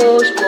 e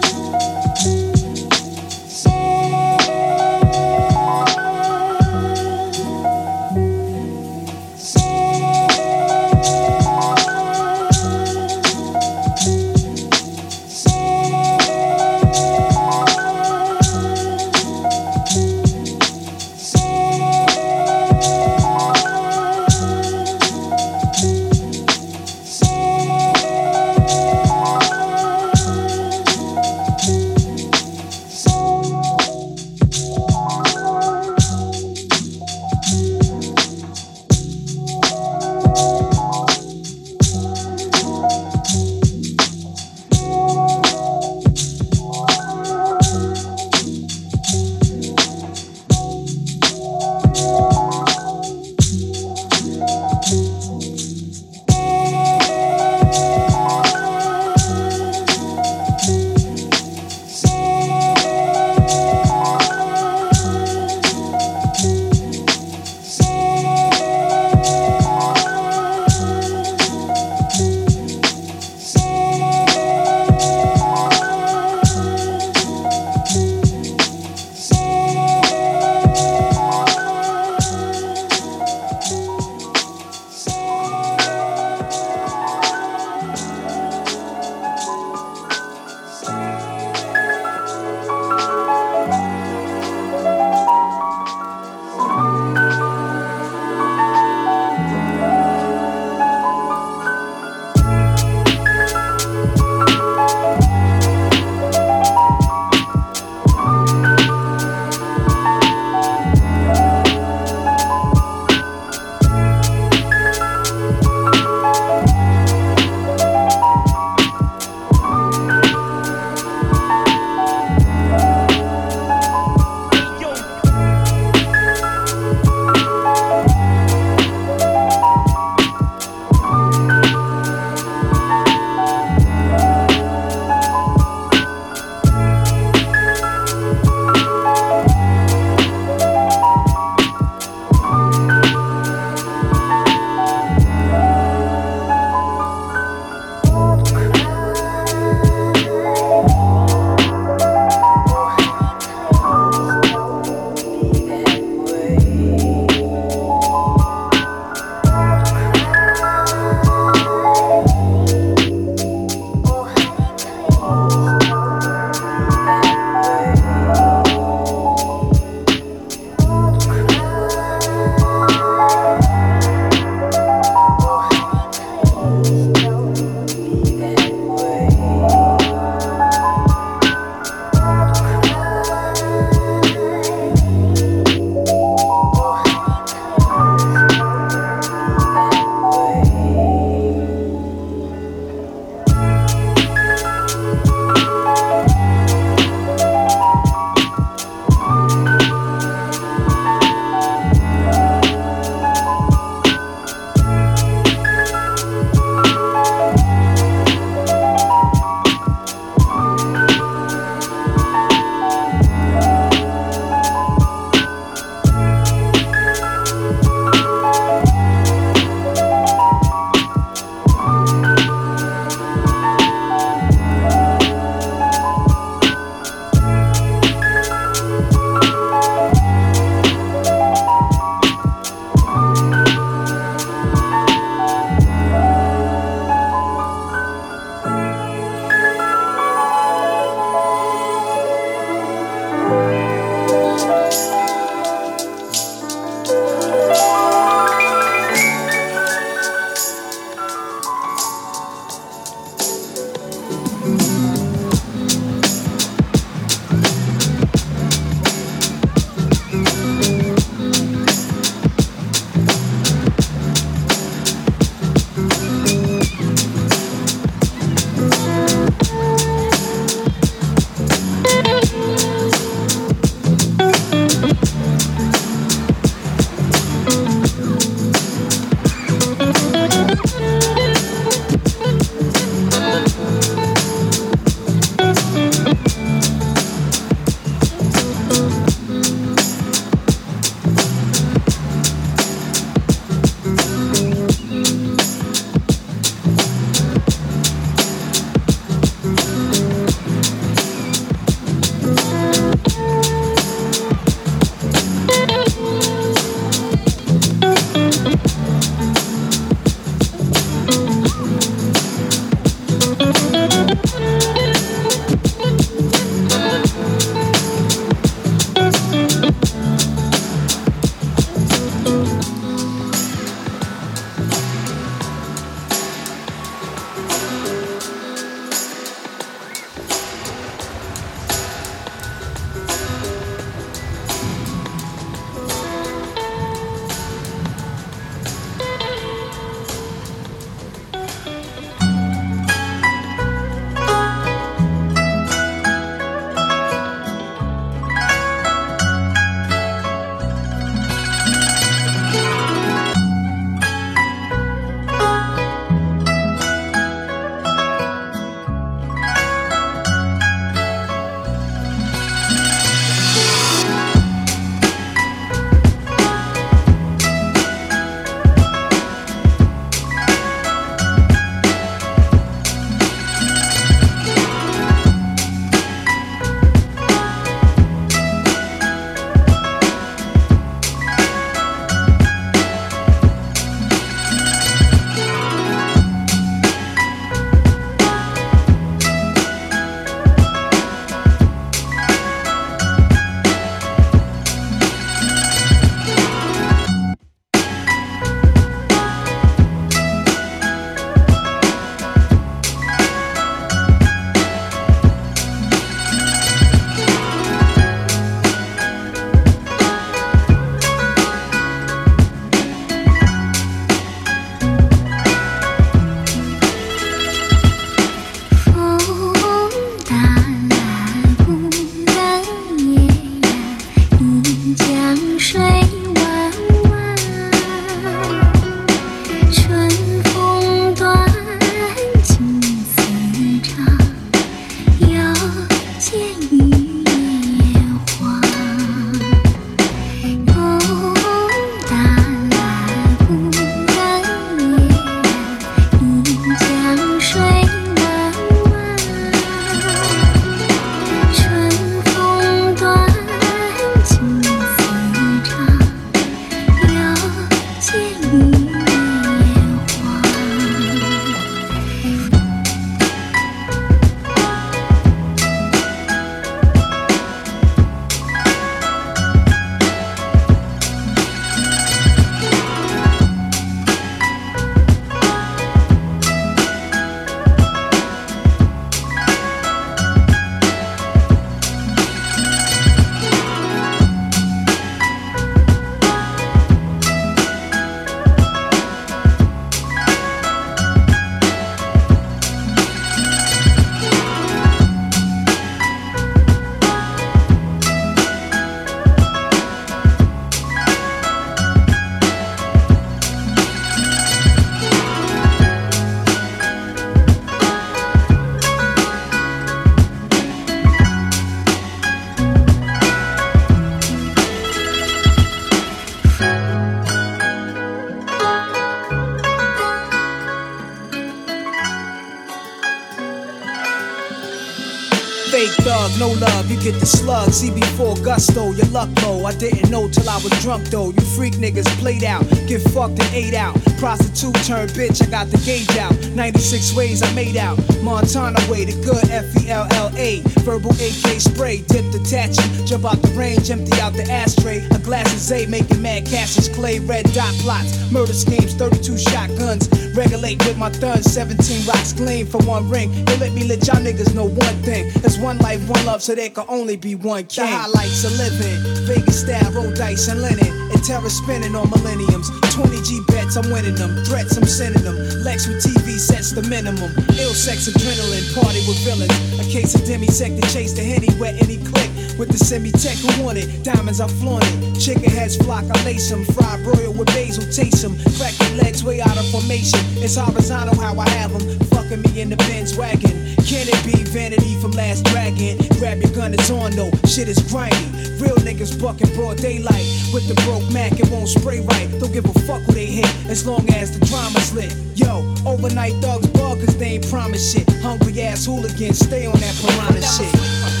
get the CB4 gusto, your luck low. I didn't know till I was drunk though. You freak niggas played out, get fucked and ate out. Prostitute turned bitch, I got the gauge out. 96 ways I made out. Montana way, the good F E L L A. Verbal AK spray, dip the tattoo. Jump out the range, empty out the ashtray. A glass of Zay, making mad cashes. Clay, red dot plots. Murder schemes, 32 shotguns. Regulate with my thuns, 17 rocks gleam for one ring. They let me let y'all niggas know one thing. There's one life, one love, so there can only be one king. Highlights of living. Vegas style, roll dice and linen. And terror spinning on millenniums. 20 G bets, I'm winning them. Threats, I'm sending them. Lex with TV sets the minimum. Ill sex, adrenaline, party with villains. A case of demisec to chase the henny, wet any click. With the semi-tech who want it. Diamonds, I flaunt it. Chicken heads flock, I lace them. Fried broil with basil, taste them. Crack legs way out of formation. It's horizontal how I have them. Fucking me in the Benz wagon. Can it be vanity from Last Dragon? Grab your gun, it's on though. Shit is grimy. Real niggas bucking broad daylight. With the broke Mac, it won't spray right. Don't give a fuck who they hit, as long as the drama's lit. Yo, overnight thugs bug, cause they ain't promise shit. Hungry ass hooligans, stay on that piranha shit.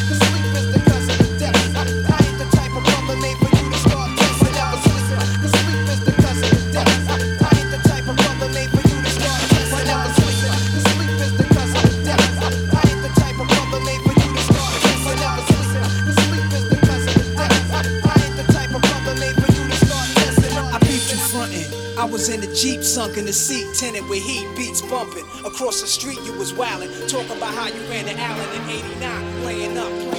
The Jeep, sunk in the seat, tinted with heat, beats bumping. Across the street, you was wildin', talking about how you ran to Allen in 89, laying up,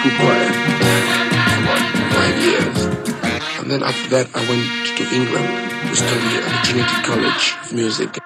school choir for about five years. And then after that, I went to England to study at the Trinity College of Music.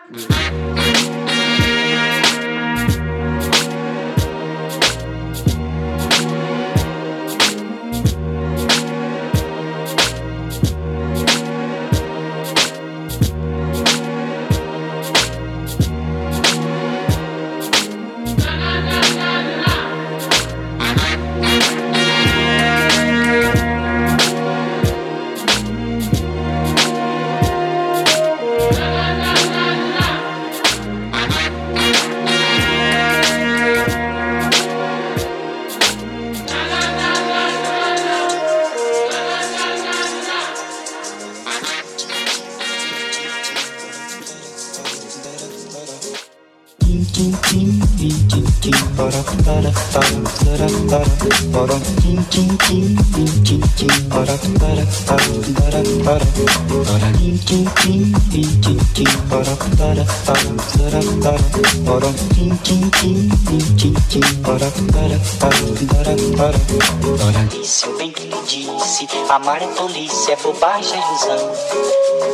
Disse o bem que lhe disse, amar é tolice, é bobagem, é ilusão.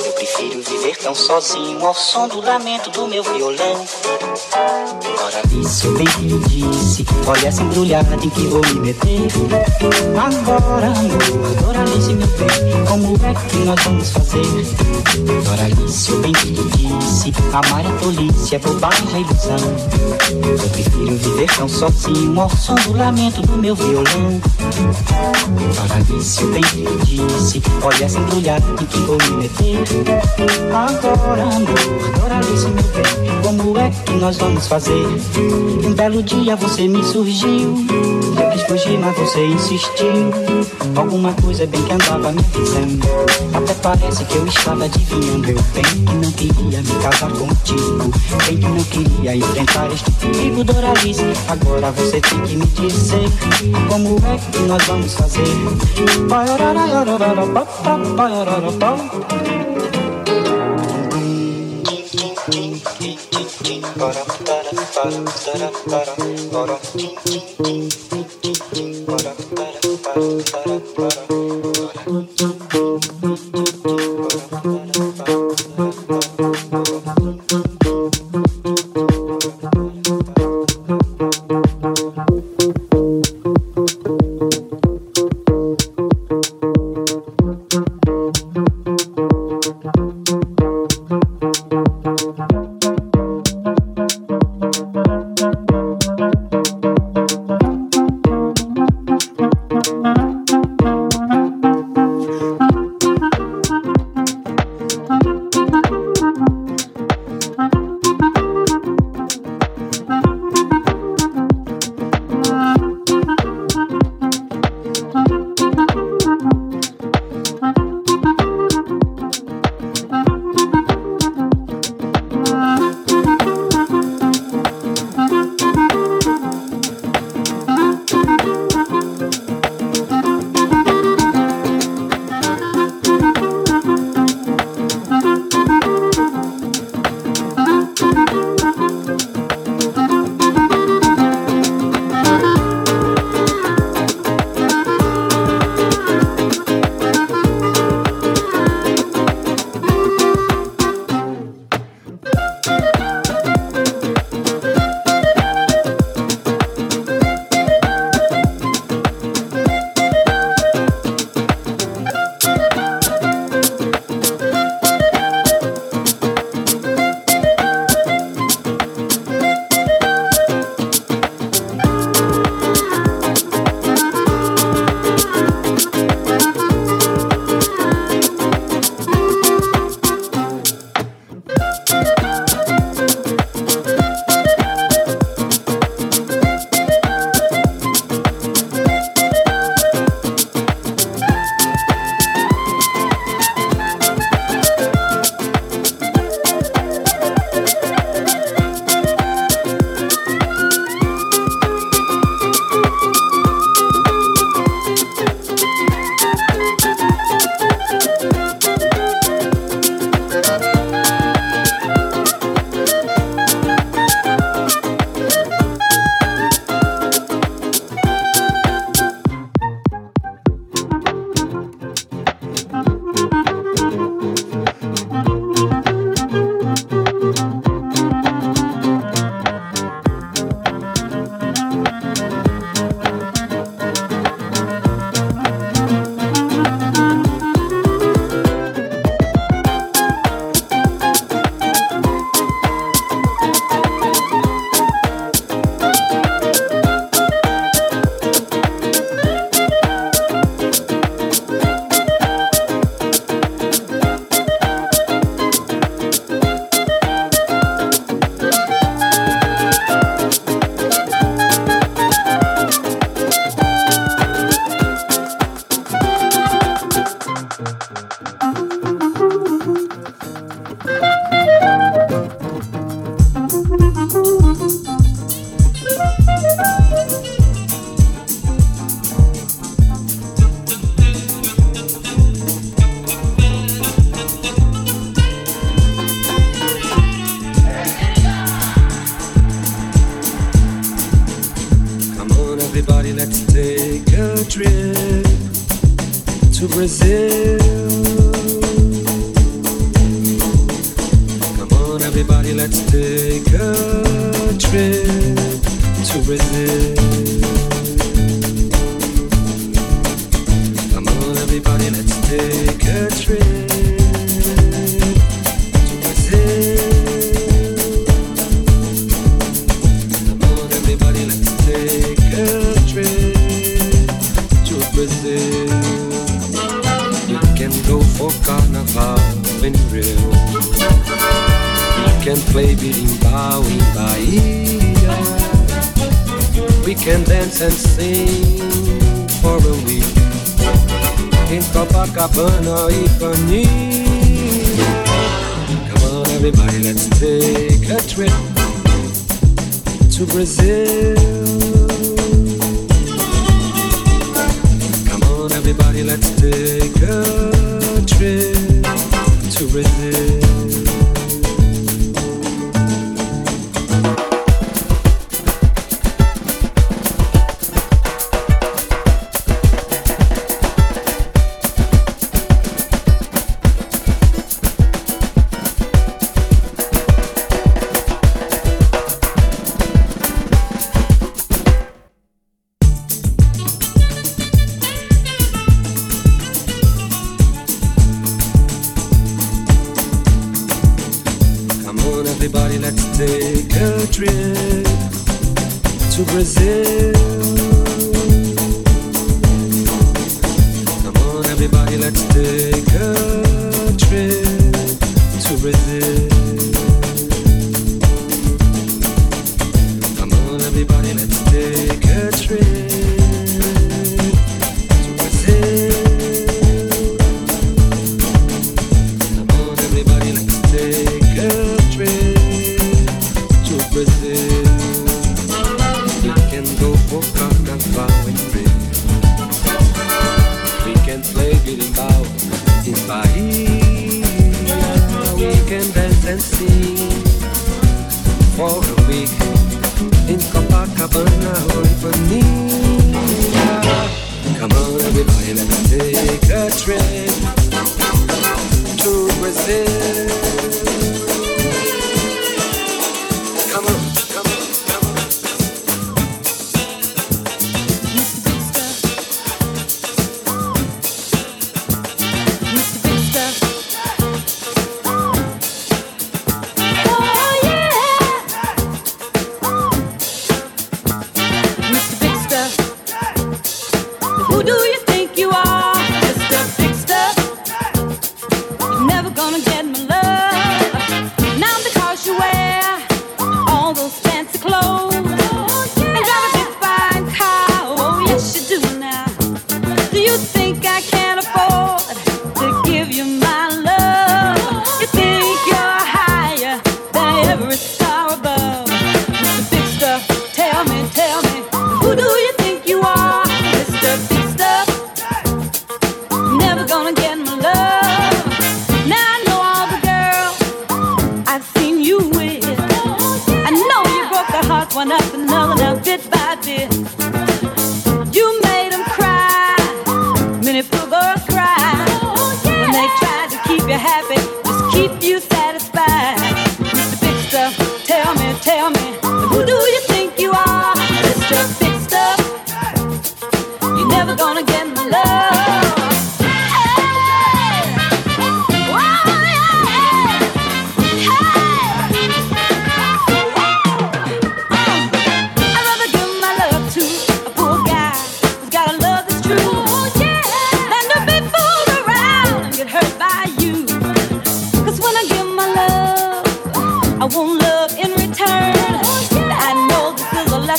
Eu prefiro viver tão sozinho ao som do lamento do meu violão. Ora disse o bem que lhe disse, olha essa embrulhada em que vou me meter. Agora, amor, Doralice, meu bem, como é que nós vamos fazer? Doralice, o bem que lhe disse, amar é tolice, é bobagem, é ilusão. Eu prefiro viver tão sozinho ao som do lamento do meu violão. Doralice, o bem que lhe disse, olha essa embrulhada em que vou me meter. Agora, amor, Doralice, meu bem, como é que nós vamos fazer? Um belo dia você me me surgiu. Eu quis fugir, mas você insistiu. Alguma coisa bem que andava me avisando. Até parece que eu estava adivinhando. Eu bem que não queria me casar contigo. Bem que não queria enfrentar este perigo, Doralice. Agora você tem que me dizer como é que nós vamos fazer. Thank you.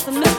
This is a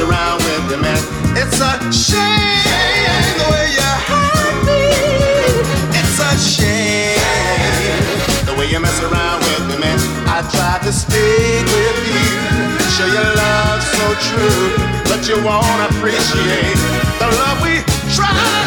around with your man. It's a shame the way you hurt me. It's a shame the way you mess around with your man. I tried to stick with you, show your love so true, but you won't appreciate the love we tried.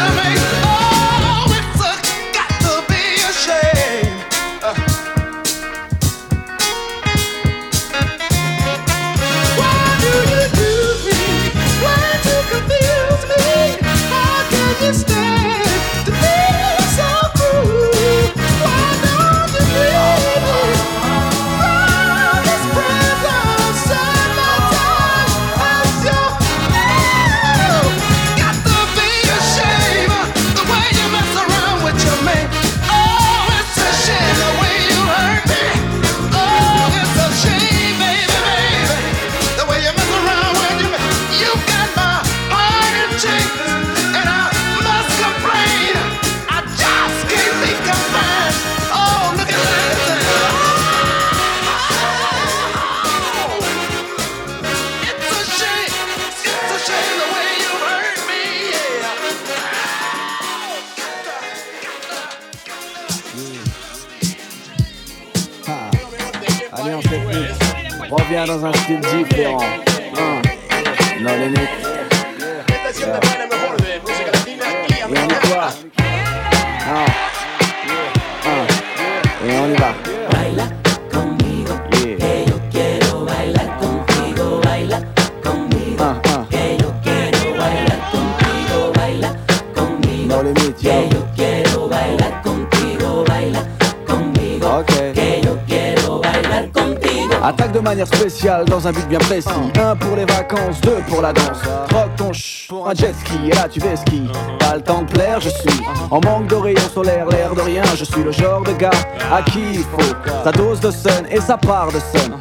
transatlantique. Dans un but bien précis. Un pour les vacances, deux pour la danse. Troque ton ch un jet ski et là tu fais ski. Pas le temps de plaire, je suis en manque de rayons solaires, l'air de rien. Je suis le genre de gars à qui il faut sa dose de sun et sa part de sun.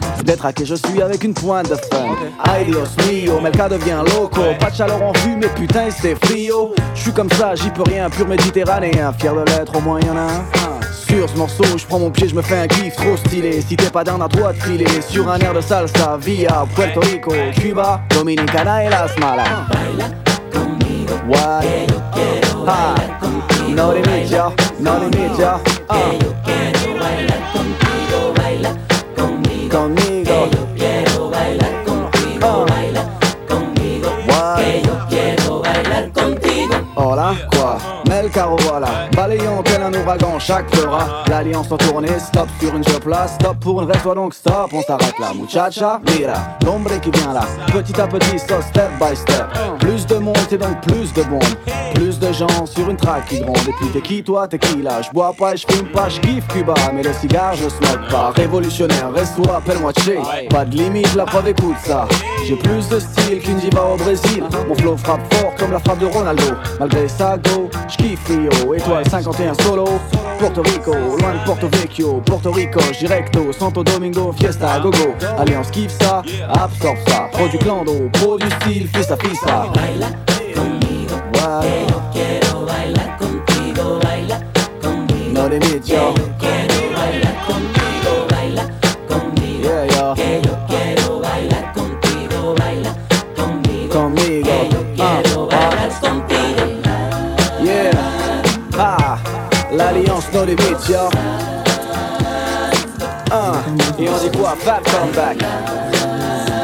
Qui je suis avec une pointe de fun. Ay Dios mio, Melka devient loco. Pas de chaleur en vue, mais putain c'est frio. Je suis comme ça, j'y peux rien, pur méditerranéen. Fier de l'être, au moins y'en a un sur ce morceau, je prends mon pied, je me fais un kiff trop stylé. Si t'es pas d'un à toi de filer sur un air de salsa via Puerto Rico, Cuba, Dominicana et Las Malas. What? Ah, no no. Ah. Conmigo. Chaque fera. L'alliance en tournée Stop sur une là Stop pour une reste donc stop. On s'arrête là Muchacha Mira L'ombre qui vient là. Petit à petit so step by step. Plus de monde et donc plus de bombes Plus de gens sur une track qui gronde Et puis t'es qui toi T'es qui là? Je bois pas je fume pas je kiffe Cuba. Mais le cigare je smoke pas. Révolutionnaire reste-toi appelle-moi Che. Pas de limite la preuve écoute ça J'ai plus de style qu'une diva au Brésil. Mon flow frappe fort comme la frappe de Ronaldo. Malgré ça, go, j'kiffe Rio. Étoile 51 solo. Porto Rico, loin de Porto Vecchio. Porto Rico, directo. Santo Domingo, fiesta, gogo. Alliance kiffe ça, absorbe ça. Pro du clando, pro du style, fista, fista. Baila conmigo. Quiero bailar contigo. Baila conmigo. No limit, yo. No limit, yo. Et on dit quoi? Fab comeback.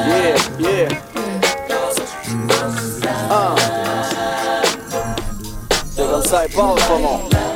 Yeah, yeah. Ah. C'est comme ça, il parle comment?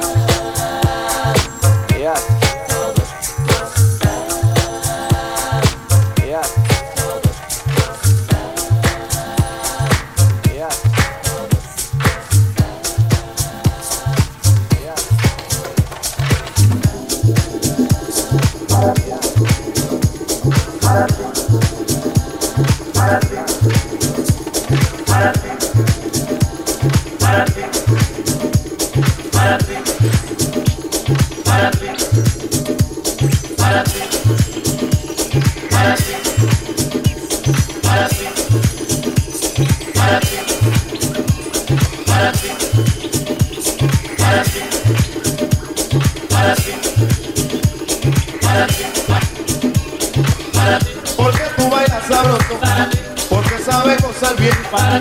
Gozar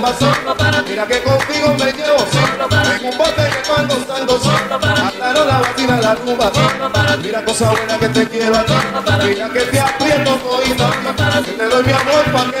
para. Mira que contigo me llevo solo en un bote que cuando salgo solo la vacina, la rumba Mira cosa buena que te quiero a ti. Mira que te aprieto todito Que te doy mi amor pa'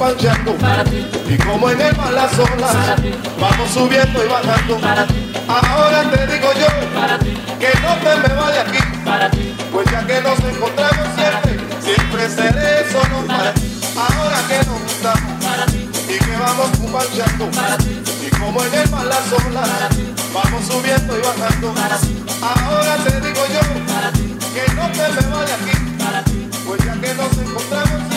Y como en el mar las olas Vamos subiendo y bajando Ahora te digo yo Que no te me vaya aquí Pues ya que nos encontramos siempre Siempre seré solo para ti Ahora que nos juntamos Y que vamos cumbanchando Y como en el mar las olas Vamos subiendo y bajando Ahora te digo yo Que no te me vaya aquí Pues ya que nos encontramos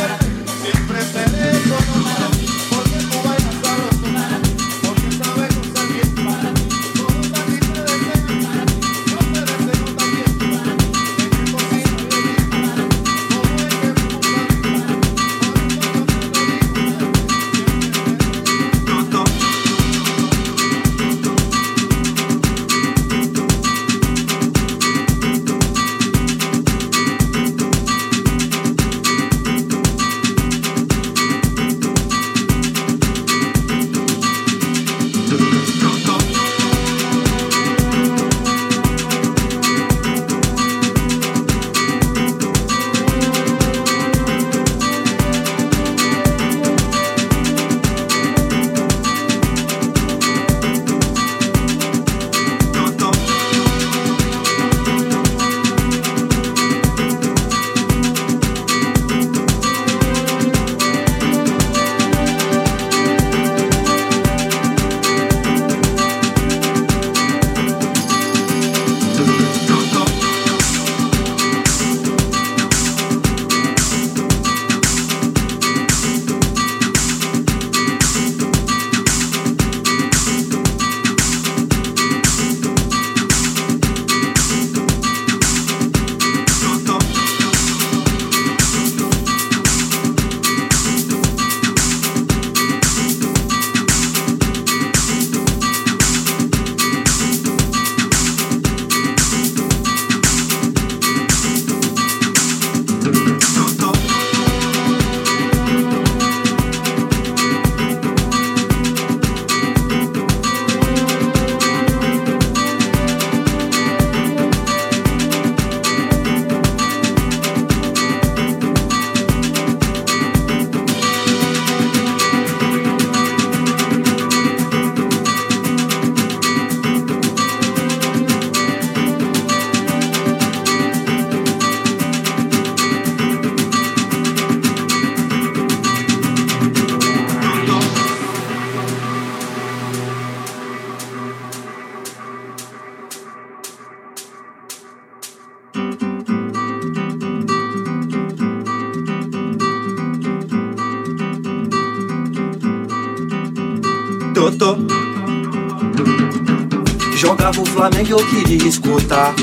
Jogava o Flamengo e eu queria escutar.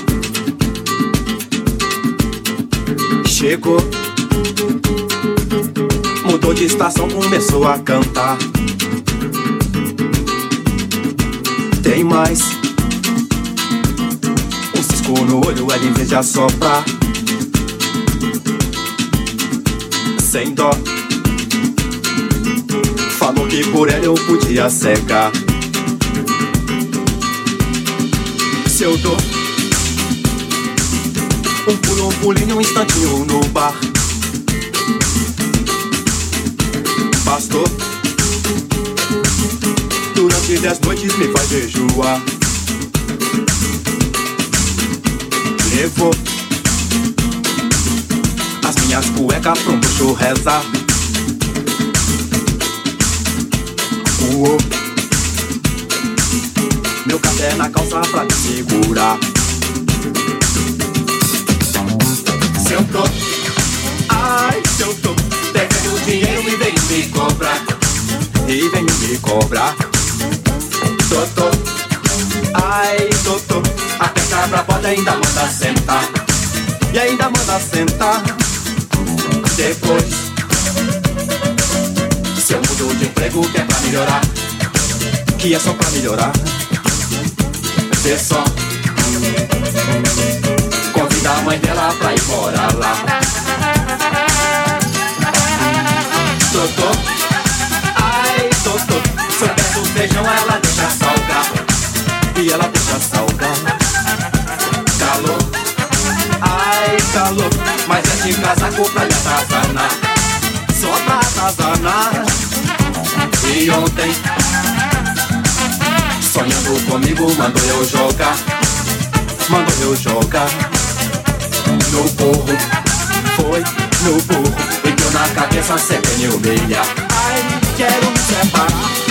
Chegou. Mudou de estação, começou a cantar. Tem mais. Um cisco no olho, ela em vez de assoprar. Sem dó. Falou que por ela eu podia cegar. Se eu dou um pulo, um pulinho, um instantinho no bar. Bastou. Durante dez noites me faz jejuar. Levou as minhas cuecas pra um bruxo rezar. Uou. Meu café na calça pra me segurar. Se eu tô, ai, se eu tô devendo dinheiro e venho me cobrar. E venho me cobrar. Tô, tô, ai, tô, tô. Aperta pra porta ainda manda sentar. E ainda manda sentar. Depois, se eu mudo de emprego que é pra melhorar. Que é só pra melhorar. Vê só. Convida a mãe dela pra ir morar lá. Totô, ai, Totô. Se eu peço feijão, ela deixa salgar. E ela deixa salgar. Calor, ai, calor. Mas é de casaco pra lhe atazanar. Só pra atazanar. E ontem, sonhando comigo, mandou eu jogar. Mandou eu jogar no burro. Foi no burro. E deu na cabeça sem me humilhar. Ai, quero me separar.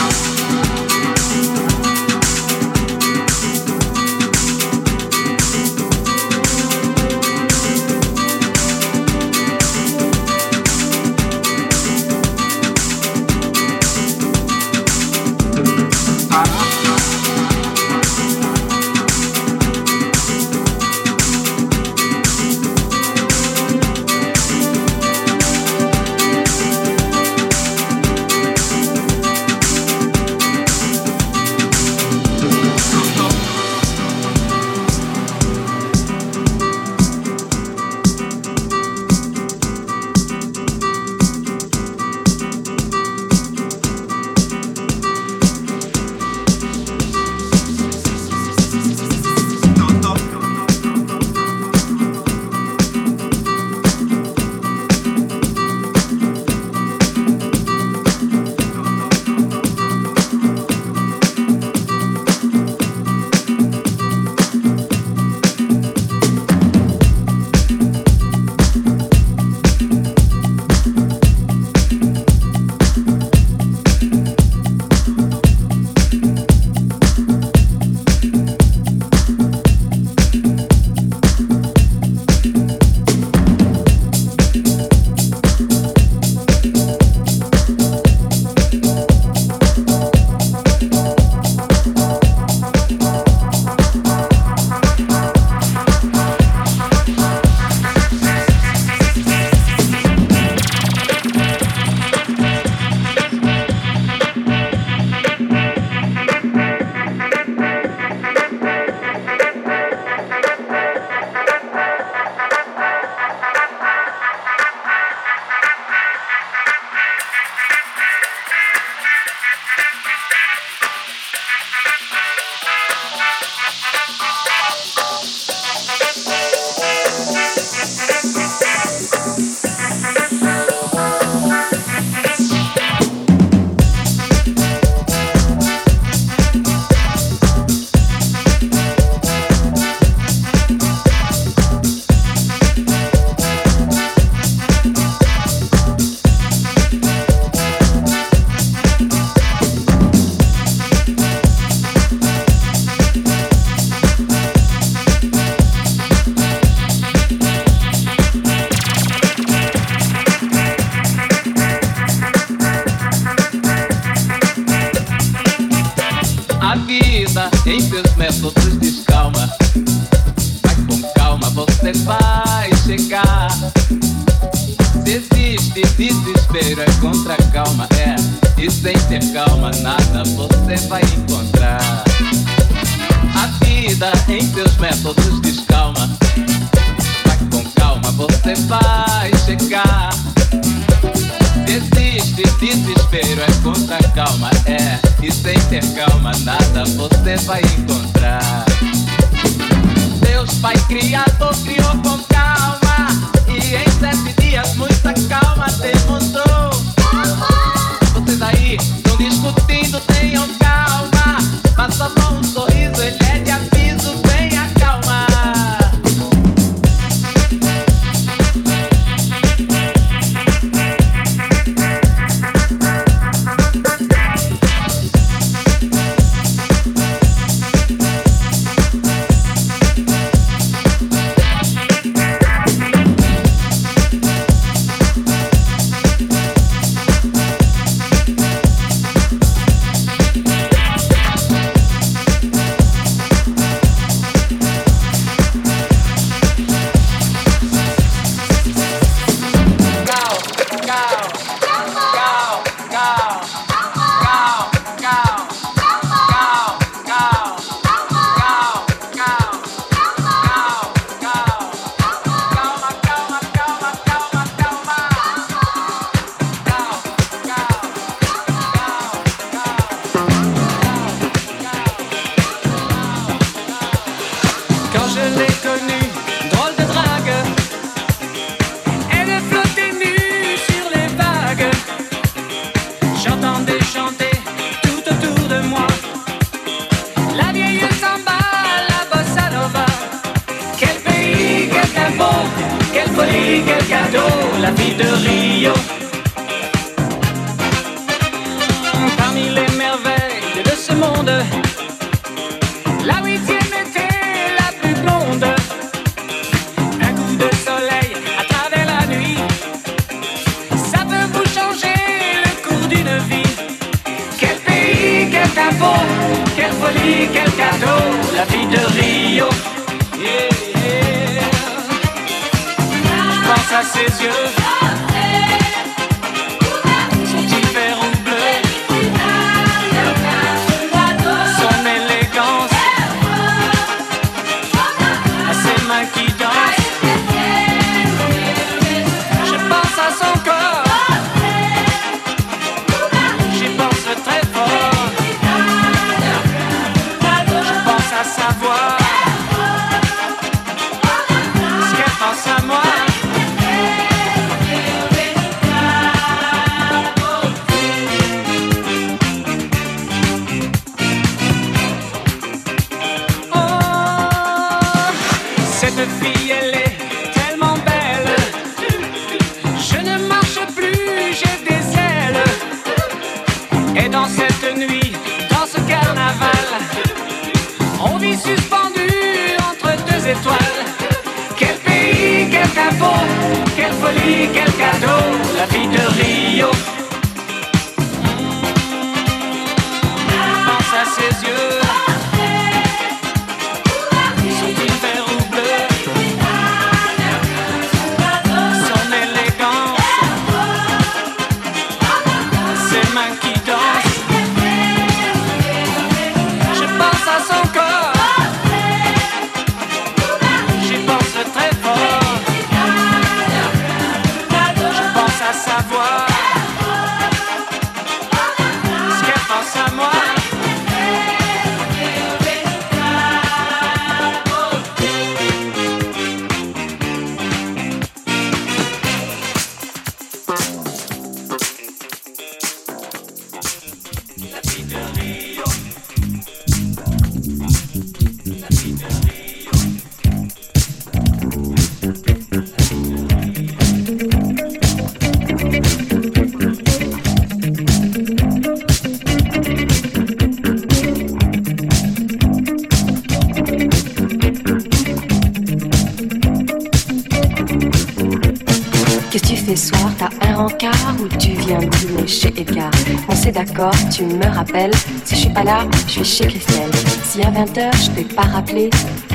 Je suis chez Christelle. Si à 20h je t'ai pas rappelé,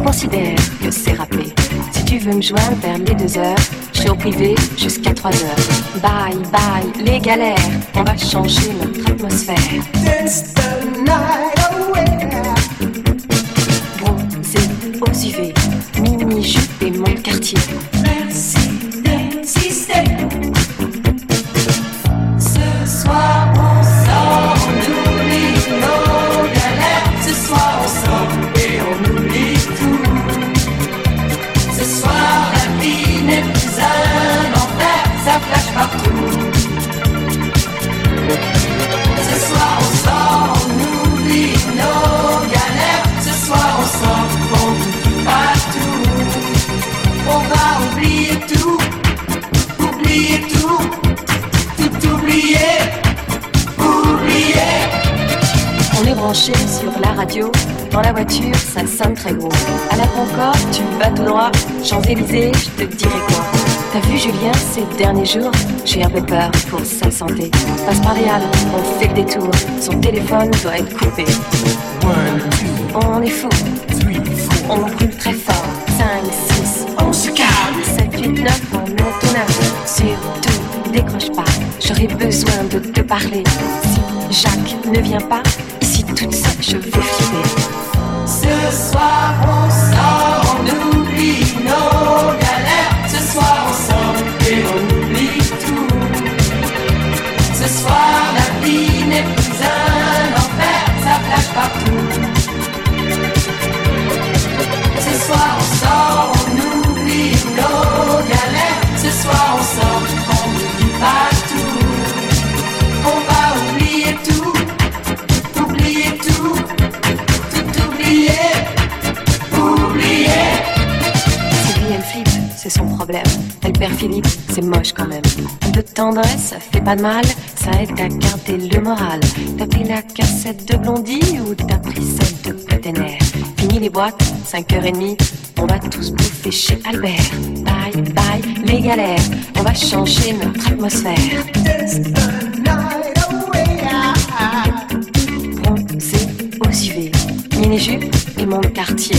considère que c'est rappelé. Si tu veux me joindre vers les 2 heures, je suis au privé jusqu'à 3 heures. Bye bye, les galères, on va changer notre atmosphère. Je te dirai quoi. T'as vu Julien ces derniers jours J'ai un peu peur pour sa santé. Passe par les Halles, on fait le détour. Son téléphone doit être coupé. On est fou. On brûle très fort. 5, 6, on se calme. 7, 8, 9, on monte au neuf. Surtout, décroche pas. J'aurais besoin de te parler. Si Jacques ne vient pas, ici toute seule, je vais flipper. Ce soir, on sort, Philippe, c'est moche quand même. De tendresse, ça fait pas de mal, ça aide à garder le moral. T'as pris la cassette de Blondie ou t'as pris celle de Pletener Fini les boîtes, 5h30, on va tous bouffer chez Albert. Bye bye, les galères, on va changer notre atmosphère. Bronzé aux UV, mini-jupe et mon quartier.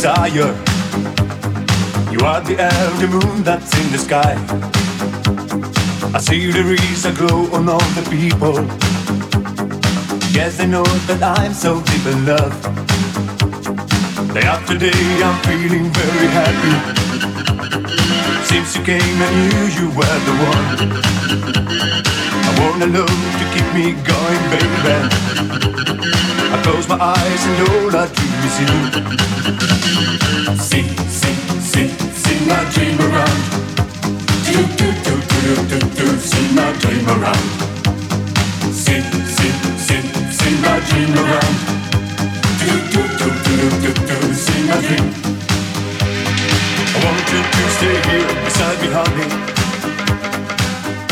Desire. You are the elder moon that's in the sky. I see the rays that glow on all the people. Yes, they know that I'm so deep in love. Day after day, I'm feeling very happy. Since you came, I knew you were the one. I want a love to keep me going, baby. I close my eyes and all I dream is you. Sing, sing, sing, sing my dream around. Do, do, do, do, do, do, sing my dream around. Sing, sing, sing, sing my dream around. Do, do, do, do, do, do, sing my dream. I want you to stay here beside me, honey.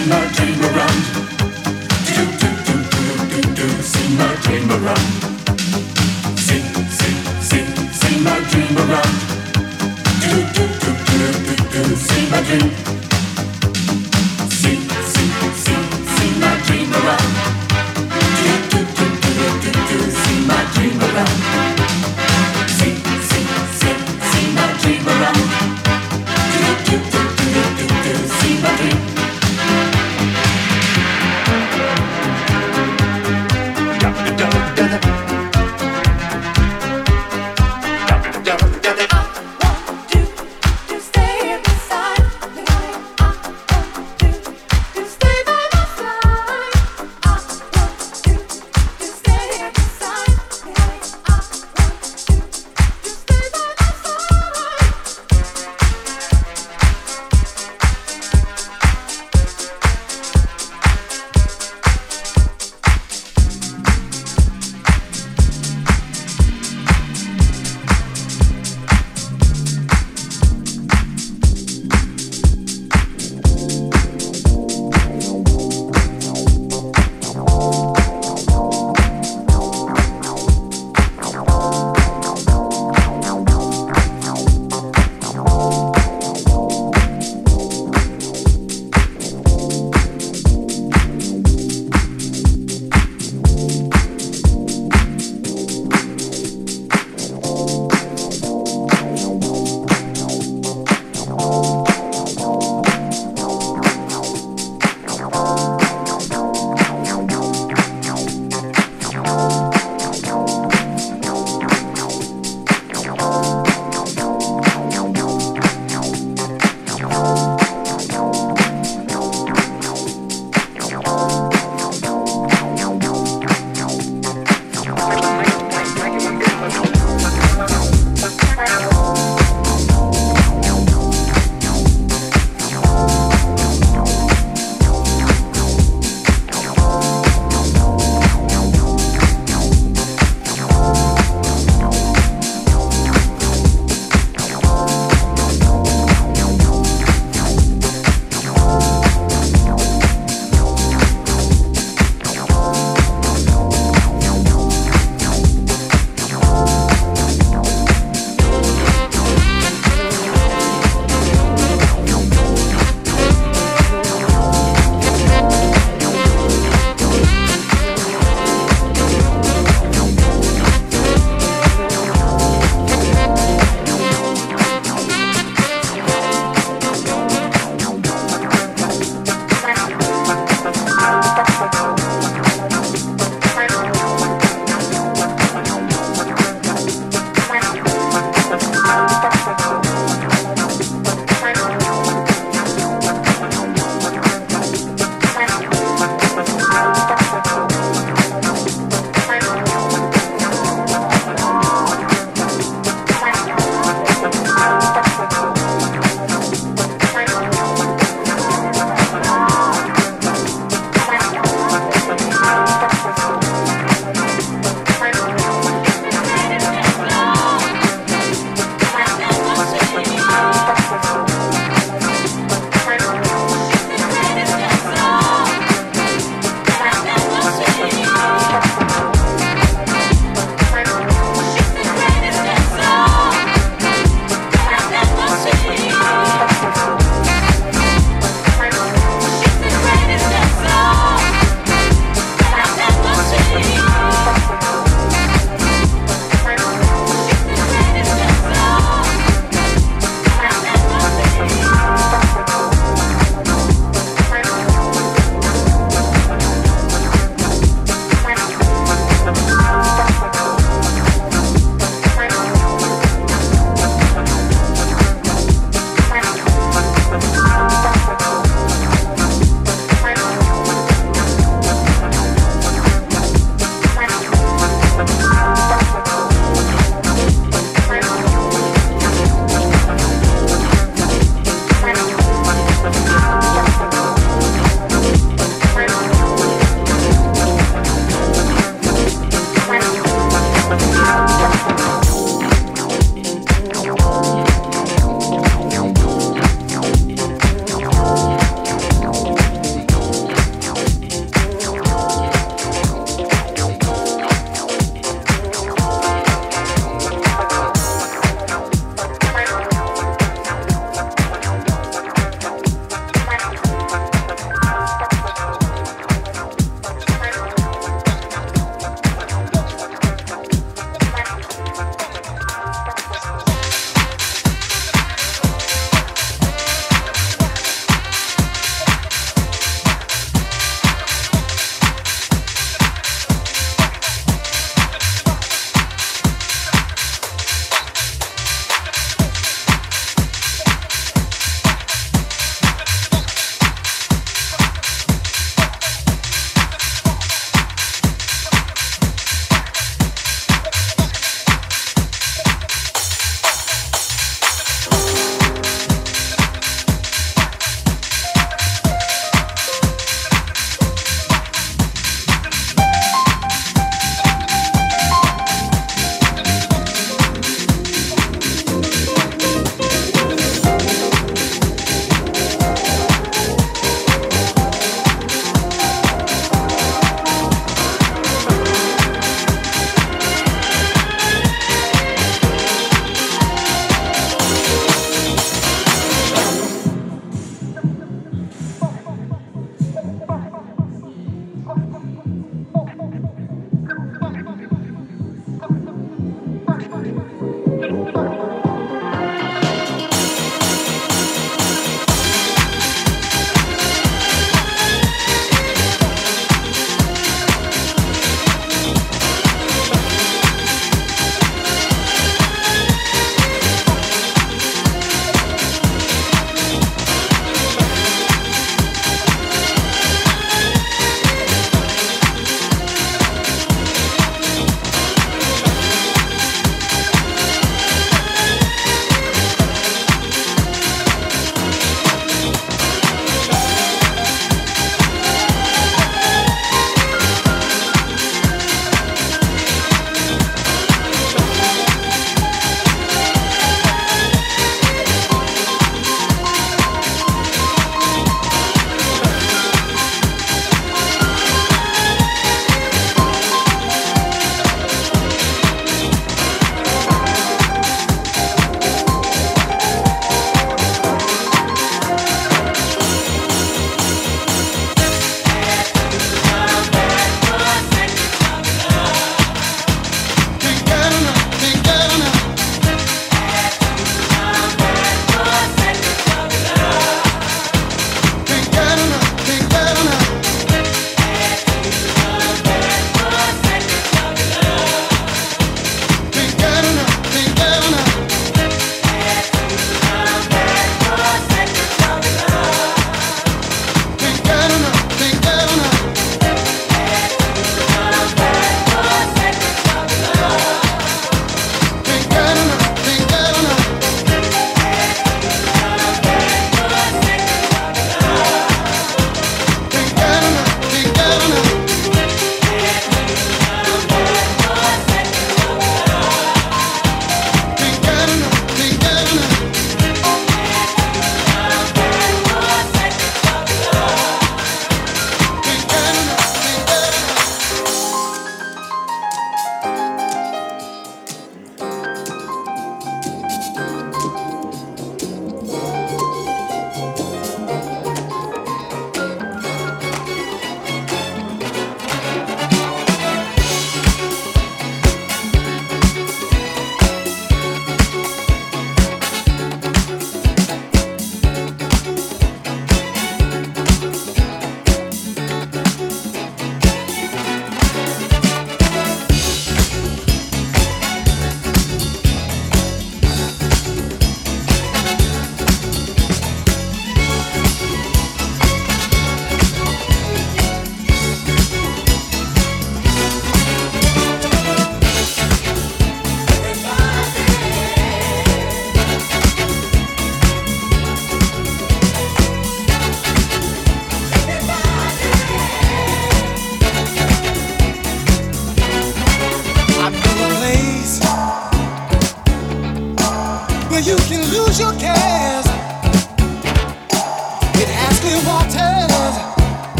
Sing my dream around. Do, do, do, do, do, do, sing my dream around.